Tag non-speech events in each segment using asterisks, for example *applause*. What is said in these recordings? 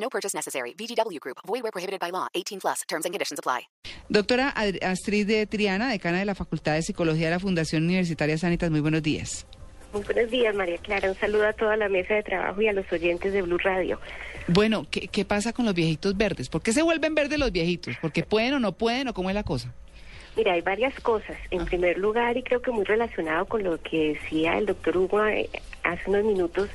No purchase necessary. VGW Group. Void where prohibited by law. 18 plus. Terms and conditions apply. Doctora Astrid de Triana, decana de la Facultad de Psicología de la Fundación Universitaria Sanitas, muy buenos días. Muy buenos días, María Clara. Un saludo a toda la mesa de trabajo y a los oyentes de Blue Radio. Bueno, ¿qué, qué pasa con los viejitos verdes? ¿Por qué se vuelven verdes los viejitos? ¿Porque pueden o no pueden o cómo es la cosa? Mira, hay varias cosas. En primer lugar, y creo que muy relacionado con lo que decía el doctor Hugo eh, hace unos minutos,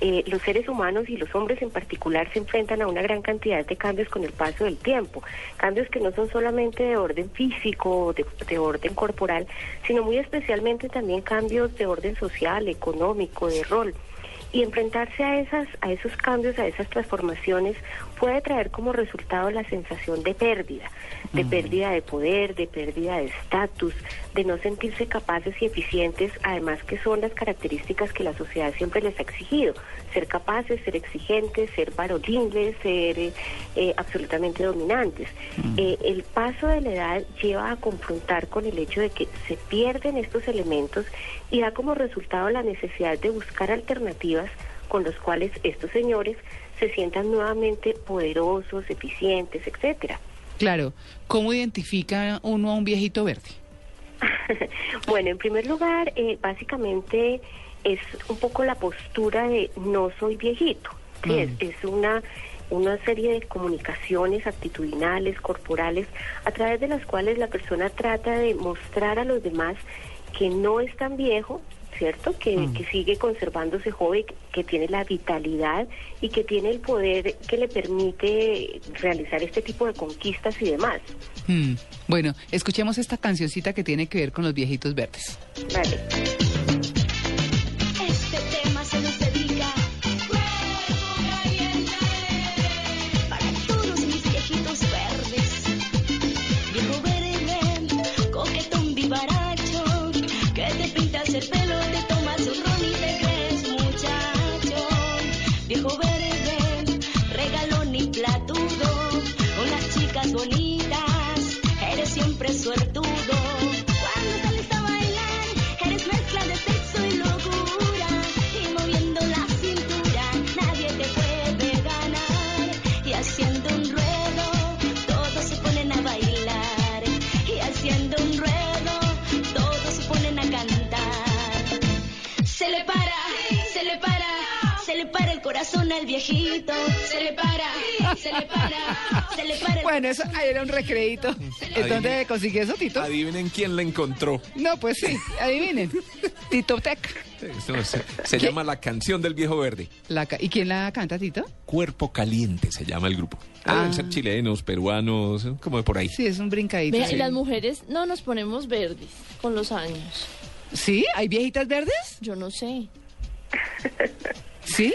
eh, los seres humanos y los hombres en particular se enfrentan a una gran cantidad de cambios con el paso del tiempo. Cambios que no son solamente de orden físico, de, de orden corporal, sino muy especialmente también cambios de orden social, económico, de rol. Y enfrentarse a esas, a esos cambios, a esas transformaciones, puede traer como resultado la sensación de pérdida, de pérdida de poder, de pérdida de estatus, de no sentirse capaces y eficientes, además que son las características que la sociedad siempre les ha exigido, ser capaces, ser exigentes, ser varoniles, ser eh, eh, absolutamente dominantes. Eh, el paso de la edad lleva a confrontar con el hecho de que se pierden estos elementos y da como resultado la necesidad de buscar alternativas con los cuales estos señores se sientan nuevamente poderosos, eficientes, etcétera. Claro, ¿cómo identifica uno a un viejito verde? *laughs* bueno, en primer lugar, eh, básicamente es un poco la postura de no soy viejito. ¿sí? Mm. Es, es una una serie de comunicaciones actitudinales, corporales, a través de las cuales la persona trata de mostrar a los demás que no es tan viejo, ¿cierto? Que, que sigue conservándose joven, que tiene la vitalidad y que tiene el poder que le permite realizar este tipo de conquistas y demás. Hmm, Bueno, escuchemos esta cancioncita que tiene que ver con los viejitos verdes. Vale. Corazón al viejito. Se le para, se le para, se le para el Bueno, eso ahí era un recreíto. ¿En dónde consiguió eso, Tito? Adivinen quién la encontró. No, pues sí, adivinen. Tito Tech. Eso se, se llama La Canción del Viejo Verde. La ¿Y quién la canta, Tito? Cuerpo Caliente se llama el grupo. Ah. Deben ser chilenos, peruanos, como de por ahí. Sí, es un brincadito. Vea, sí. y las mujeres no nos ponemos verdes con los años. ¿Sí? ¿Hay viejitas verdes? Yo no sé. ¿Sí?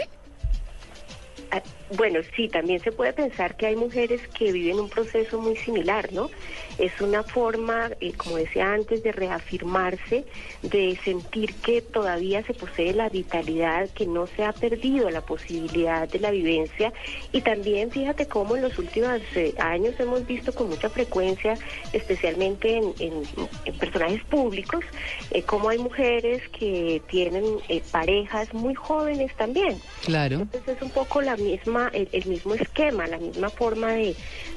Ah, Bueno, sí, también se puede pensar que hay mujeres que viven un proceso muy similar, ¿no? Es una forma, eh, como decía antes, de reafirmarse, de sentir que todavía se posee la vitalidad, que no se ha perdido la posibilidad de la vivencia. Y también fíjate cómo en los últimos eh, años hemos visto con mucha frecuencia, especialmente en, en- en personajes públicos, eh, cómo hay mujeres que tienen eh, parejas muy jóvenes también. Claro. Entonces es un poco la misma, el, el mismo esquema, la misma forma de,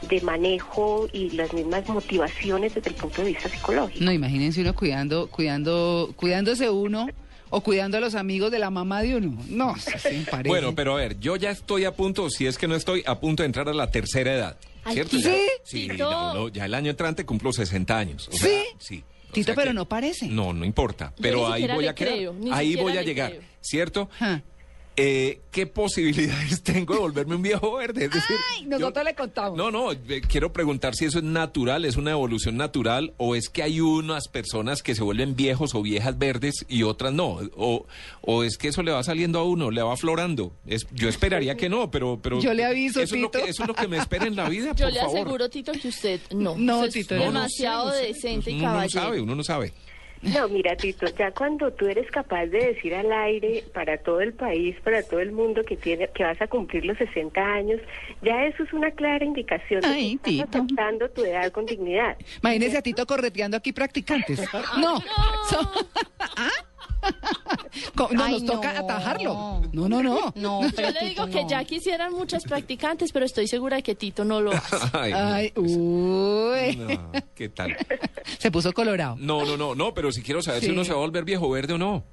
de manejo y las mismas motivaciones desde el punto de vista psicológico. No, imagínense uno cuidando, cuidando, cuidándose uno o cuidando a los amigos de la mamá de uno. No, eso sí, *laughs* parece. Bueno, pero a ver, yo ya estoy a punto, si es que no estoy, a punto de entrar a la tercera edad. ¿Cierto? ¿sí? Ya- Sí, Tito. no, no, ya el año entrante cumplo 60 años. O ¿Sí? sea, sí. O Tito, sea pero que- no parece. No, no importa. Pero ahí voy a quedar. creo, ahí voy a le llegar, creo. ¿cierto? Ja. Eh, ¿qué posibilidades *laughs* tengo de volverme un viejo verde? Es decir, Ay, nosotros le contamos. No, no, eh, quiero preguntar si eso es natural, es una evolución natural, o es que hay unas personas que se vuelven viejos o viejas verdes y otras no, o, o es que eso le va saliendo a uno, le va aflorando. Es, yo esperaría que no, pero... pero Yo le aviso, eso es, lo Tito. que, eso es lo que me espera en la vida, *laughs* Yo por le favor. aseguro, Tito, que usted no. No, Usted Tito, es no, no demasiado sé, no sé. decente y Uno no caballero. sabe, uno no sabe. No, mira, Tito, ya cuando tú eres capaz de decir al aire para todo el país, para todo el mundo que tiene que vas a cumplir los 60 años, ya eso es una clara indicación de Ay, que estás Tito. aceptando tu edad con dignidad. Imagínese a Tito correteando aquí practicantes. *laughs* No. So- *laughs* ¿Ah? No, Ay, nos toca no. atajarlo. No, no, no. No, *laughs* Yo pero le digo que ya quisieran muchas practicantes, pero estoy segura de que Tito no lo hace. *laughs* Ay, no. Ay, uy. No, ¿Qué tal? *laughs* Se puso colorado. No, no, no, no, pero si quiero saber si uno se va a volver viejo verde o no.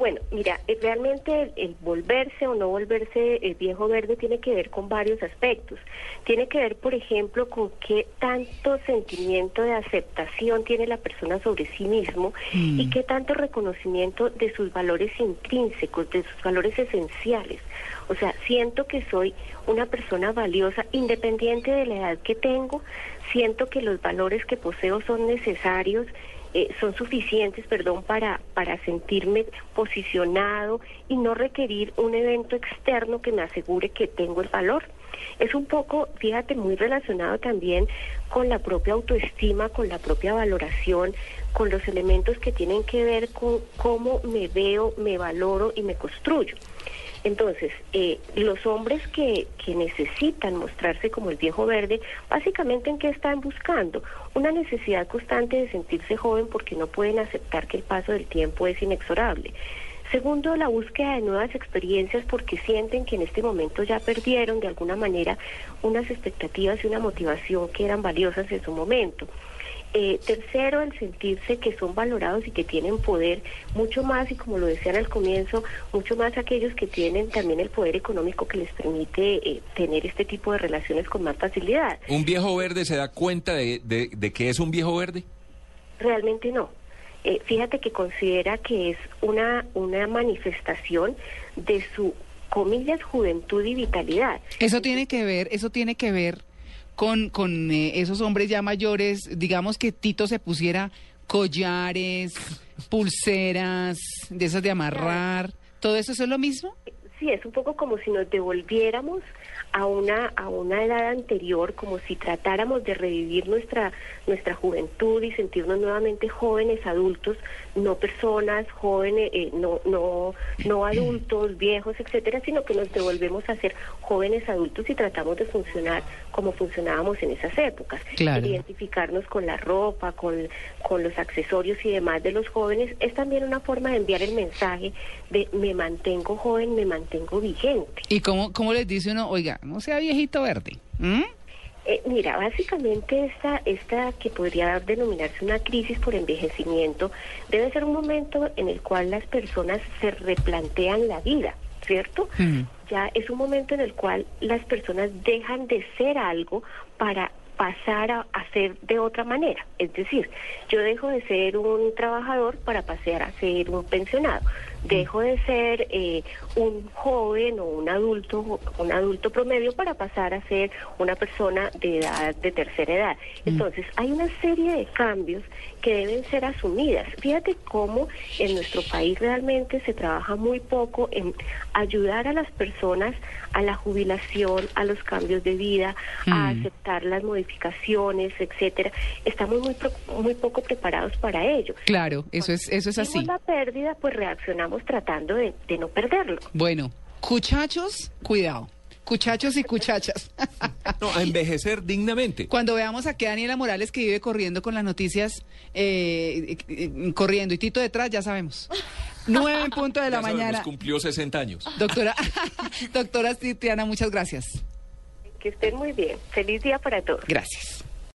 Bueno, mira, eh, realmente el, el volverse o no volverse eh, viejo verde tiene que ver con varios aspectos. Tiene que ver, por ejemplo, con qué tanto sentimiento de aceptación tiene la persona sobre sí mismo y qué tanto reconocimiento de sus valores intrínsecos, de sus valores esenciales. O sea, siento que soy una persona valiosa independiente de la edad que tengo, siento que los valores que poseo son necesarios eh, son suficientes, perdón, para, para sentirme posicionado y no requerir un evento externo que me asegure que tengo el valor. Es un poco, fíjate, muy relacionado también con la propia autoestima, con la propia valoración, con los elementos que tienen que ver con cómo me veo, me valoro y me construyo. Entonces, eh, los hombres que, que necesitan mostrarse como el viejo verde, básicamente en qué están buscando? Una necesidad constante de sentirse joven porque no pueden aceptar que el paso del tiempo es inexorable. Segundo, la búsqueda de nuevas experiencias porque sienten que en este momento ya perdieron de alguna manera unas expectativas y una motivación que eran valiosas en su momento. Eh, tercero, el sentirse que son valorados y que tienen poder mucho más, y como lo decían al comienzo, mucho más aquellos que tienen también el poder económico que les permite eh, tener este tipo de relaciones con más facilidad. ¿Un viejo verde se da cuenta de, de, de que es un viejo verde? Realmente no. Eh, fíjate que considera que es una, una manifestación de su, comillas, juventud y vitalidad. Eso tiene que ver, eso tiene que ver con, con eh, esos hombres ya mayores, digamos que Tito se pusiera collares, pulseras, de esas de amarrar, ¿todo eso, eso es lo mismo? Sí, es un poco como si nos devolviéramos a una a una edad anterior, como si tratáramos de revivir nuestra nuestra juventud y sentirnos nuevamente jóvenes adultos, no personas jóvenes, eh, no no no *clears throat* adultos viejos, etcétera, sino que nos devolvemos a ser jóvenes adultos y tratamos de funcionar como funcionábamos en esas épocas, Claro. identificarnos con la ropa, con con los accesorios y demás de los jóvenes es también una forma de enviar el mensaje de me mantengo joven, me mantengo vigente. ¿Y cómo, cómo les dice uno, oiga, no sea viejito verde? ¿Mm? Eh, mira, básicamente esta, esta que podría denominarse una crisis por envejecimiento debe ser un momento en el cual las personas se replantean la vida, ¿cierto? Mm. Ya es un momento en el cual las personas dejan de ser algo para pasar a, a ser de otra manera. Es decir, yo dejo de ser un trabajador para pasar a ser un pensionado. Dejo de ser eh, un joven o un adulto, un adulto promedio para pasar a ser una persona de edad de tercera edad. Entonces, hay una serie de cambios que deben ser asumidas. Fíjate cómo en nuestro país realmente se trabaja muy poco en ayudar a las personas a la jubilación, a los cambios de vida, a Mm. aceptar las modificaciones, etcétera. Estamos muy muy poco preparados para ello. Claro, eso es, eso es así. La pérdida, pues reaccionamos tratando de, de no perderlo. Bueno, cuchachos, cuidado. Cuchachos y cuchachas. No, a envejecer dignamente. Cuando veamos a Daniela Morales que vive corriendo con las noticias, eh, eh, eh, corriendo y Tito detrás, ya sabemos. Nueve en punto de la Ya sabemos, mañana. cumplió 60 años. Doctora, *laughs* doctora Titiana, muchas gracias. Que estén muy bien. Feliz día para todos. Gracias.